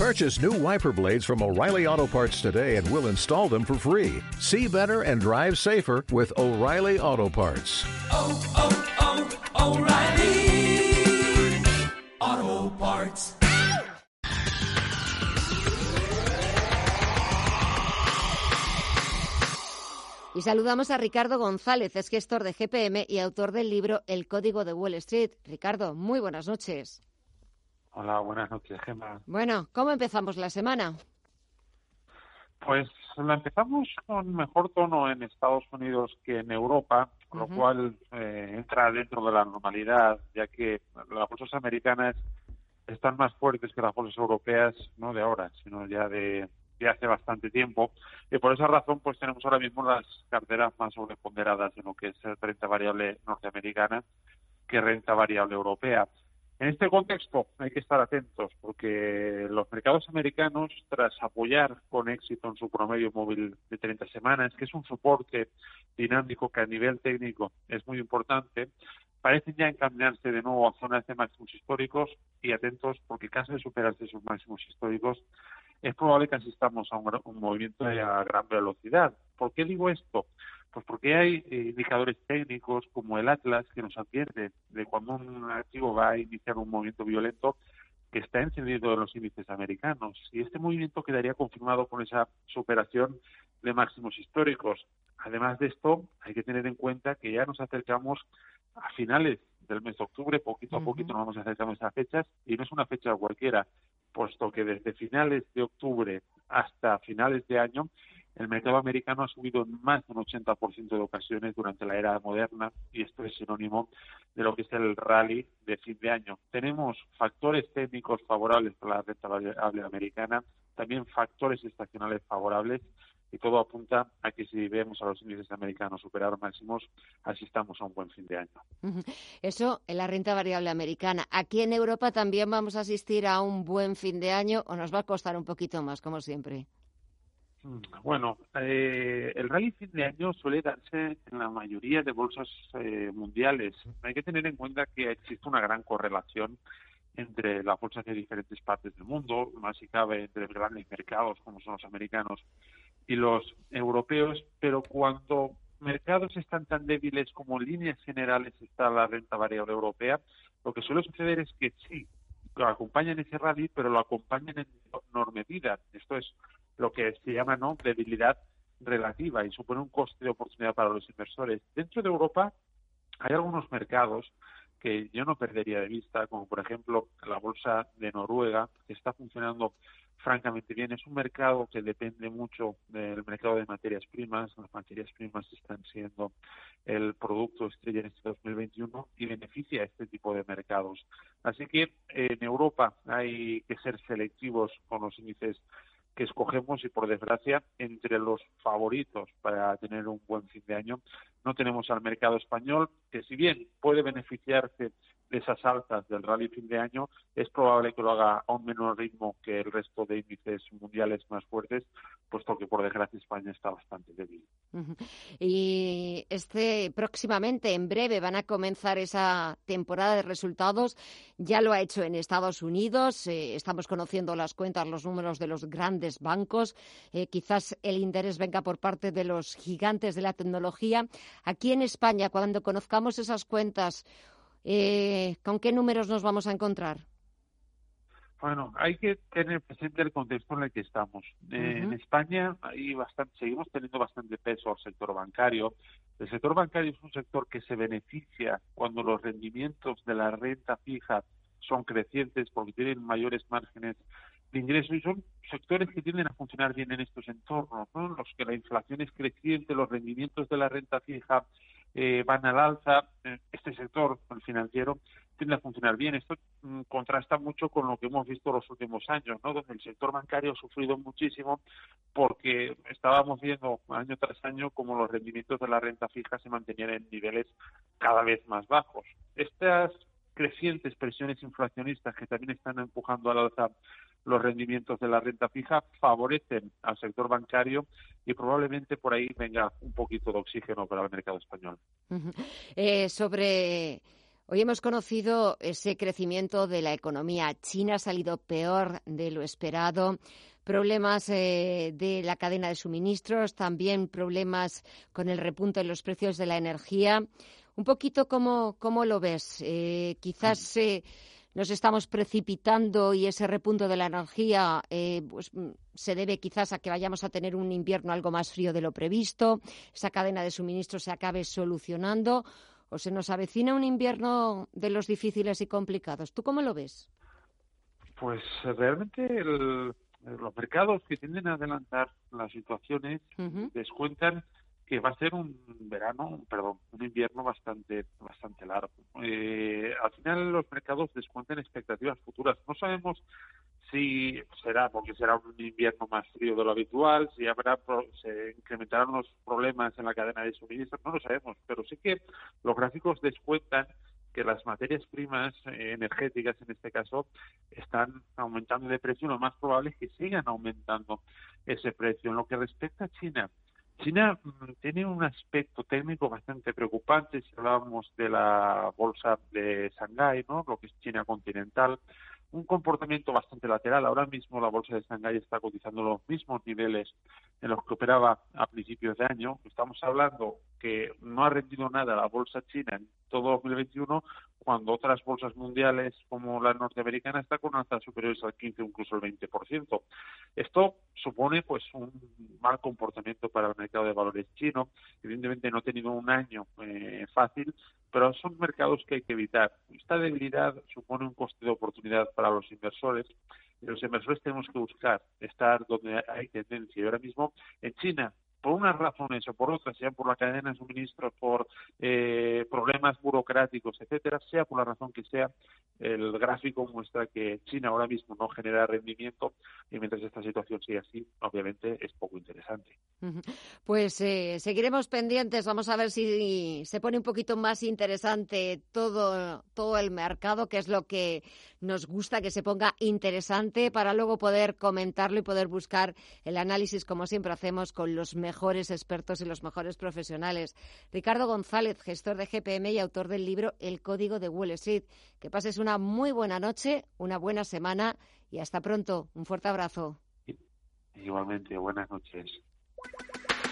Purchase new wiper blades from O'Reilly Auto Parts today and we'll install them for free. See better and drive safer with O'Reilly Auto Parts. Oh, oh, oh, O'Reilly Auto Parts. Y saludamos a Ricardo González, es gestor de GPM y autor del libro El Código de Wall Street. Ricardo, muy buenas noches. Hola, buenas noches, Gemma. Bueno, ¿cómo empezamos la semana? Pues la empezamos con mejor tono en Estados Unidos que en Europa, con lo cual eh, entra dentro de la normalidad, ya que las bolsas americanas están más fuertes que las bolsas europeas, no de ahora, sino ya de, de hace bastante tiempo. Y por esa razón, pues tenemos ahora mismo las carteras más sobreponderadas en lo que es renta variable norteamericana que renta variable europea. En este contexto hay que estar atentos porque los mercados americanos, tras apoyar con éxito en su promedio móvil de 30 semanas, que es un soporte dinámico que a nivel técnico es muy importante, parecen ya encaminarse de nuevo a zonas de máximos históricos y atentos porque caso de superarse esos máximos históricos es probable que asistamos a un, un movimiento a gran velocidad. ¿Por qué digo esto? Pues porque hay eh, indicadores técnicos como el Atlas que nos advierte de cuando un activo va a iniciar un movimiento violento que está encendido en los índices americanos. Y este movimiento quedaría confirmado con esa superación de máximos históricos. Además de esto, hay que tener en cuenta que ya nos acercamos a finales del mes de octubre, poquito a poquito nos vamos acercando a esas fechas, y no es una fecha cualquiera, puesto que desde finales de octubre hasta finales de año el mercado americano ha subido en más de un 80% de ocasiones durante la era moderna y esto es sinónimo de lo que es el rally de fin de año. Tenemos factores técnicos favorables para la renta variable americana, también factores estacionales favorables y todo apunta a que si vemos a los índices americanos superar máximos, asistamos a un buen fin de año. Eso en la renta variable americana. Aquí en Europa también vamos a asistir a un buen fin de año o nos va a costar un poquito más, como siempre. Mm, bueno, eh, el rally fin de año suele darse en la mayoría de bolsas eh, mundiales. Hay que tener en cuenta que existe una gran correlación entre las bolsas de diferentes partes del mundo, más si cabe entre grandes mercados como son los americanos y los europeos, pero cuando mercados están tan débiles como en líneas generales está la renta variable europea, lo que suele suceder es que sí, lo acompañan ese rally, pero lo acompañan en menor medida. Esto es lo que se llama no debilidad relativa y supone un coste de oportunidad para los inversores. Dentro de Europa hay algunos mercados que yo no perdería de vista, como por ejemplo la bolsa de Noruega, que está funcionando francamente bien. Es un mercado que depende mucho del mercado de materias primas. Las materias primas están siendo el producto estrella en este 2021 y beneficia a este tipo de mercados. Así que en Europa hay que ser selectivos con los índices que escogemos y por desgracia entre los favoritos para tener un buen fin de año no tenemos al mercado español que si bien puede beneficiarse de esas altas del rally fin de año, es probable que lo haga a un menor ritmo que el resto de índices mundiales más fuertes, puesto que por desgracia España está bastante débil. Y este próximamente, en breve, van a comenzar esa temporada de resultados. Ya lo ha hecho en Estados Unidos. Eh, estamos conociendo las cuentas, los números de los grandes bancos. Eh, quizás el interés venga por parte de los gigantes de la tecnología. Aquí en España, cuando conozcamos esas cuentas, eh, ¿con qué números nos vamos a encontrar? Bueno, hay que tener presente el contexto en el que estamos. Eh, en España hay bastante, seguimos teniendo bastante peso al sector bancario. El sector bancario es un sector que se beneficia cuando los rendimientos de la renta fija son crecientes porque tienen mayores márgenes de ingreso y son sectores que tienden a funcionar bien en estos entornos, ¿no? los que la inflación es creciente, los rendimientos de la renta fija eh, van al alza, eh, este sector, el financiero, tiende a funcionar bien. Esto mm, contrasta mucho con lo que hemos visto los últimos años, ¿no? donde el sector bancario ha sufrido muchísimo porque estábamos viendo año tras año como los rendimientos de la renta fija se mantenían en niveles cada vez más bajos. Estas crecientes presiones inflacionistas que también están empujando al alza los rendimientos de la renta fija favorecen al sector bancario y probablemente por ahí venga un poquito de oxígeno para el mercado español. eh, sobre Hoy hemos conocido ese crecimiento de la economía. China ha salido peor de lo esperado. Problemas eh, de la cadena de suministros, también problemas con el repunte de los precios de la energía. Un poquito cómo, cómo lo ves. Eh, quizás eh, nos estamos precipitando y ese repunto de la energía pues, mm, se debe quizás a que vayamos a tener un invierno algo más frío de lo previsto, esa cadena de suministros se acabe solucionando o se nos avecina un invierno de los difíciles y complicados. ¿Tú cómo lo ves? Pues realmente los mercados que tienden a adelantar las situaciones descuentan que va a ser un verano, perdón, un invierno bastante bastante largo. Eh, al final los mercados descuentan expectativas futuras. No sabemos si será porque será un invierno más frío de lo habitual, si habrá se incrementarán los problemas en la cadena de suministro, no lo sabemos, pero sí que los gráficos descuentan que las materias primas eh, energéticas en este caso están aumentando de precio lo más probable es que sigan aumentando ese precio. En lo que respecta a China, China mm, tiene un aspecto técnico bastante preocupante si hablábamos de la bolsa de Shanghái, ¿no? lo que es China continental, un comportamiento bastante lateral. Ahora mismo la bolsa de Shanghái está cotizando los mismos niveles en los que operaba a principios de año. Estamos hablando que no ha rendido nada la bolsa china en todo 2021 cuando otras bolsas mundiales como la norteamericana está con alzas superiores al 15 o incluso el 20%. Esto supone pues un mal comportamiento para el mercado de valores chino. Evidentemente no ha tenido un año eh, fácil, pero son mercados que hay que evitar. Esta debilidad supone un coste de oportunidad para los inversores y los inversores tenemos que buscar estar donde hay tendencia. Y ahora mismo en China por unas razones o por otras, sea por la cadena de suministro, por eh, problemas burocráticos, etcétera, sea por la razón que sea, el gráfico muestra que China ahora mismo no genera rendimiento y mientras esta situación siga así, obviamente es poco interesante. Pues eh, seguiremos pendientes, vamos a ver si se pone un poquito más interesante todo, todo el mercado, que es lo que nos gusta, que se ponga interesante para luego poder comentarlo y poder buscar el análisis, como siempre hacemos, con los mejores expertos y los mejores profesionales. Ricardo González, gestor de GPM y autor del libro El Código de Wall Street. Que pases una muy buena noche, una buena semana y hasta pronto. Un fuerte abrazo. Igualmente, buenas noches.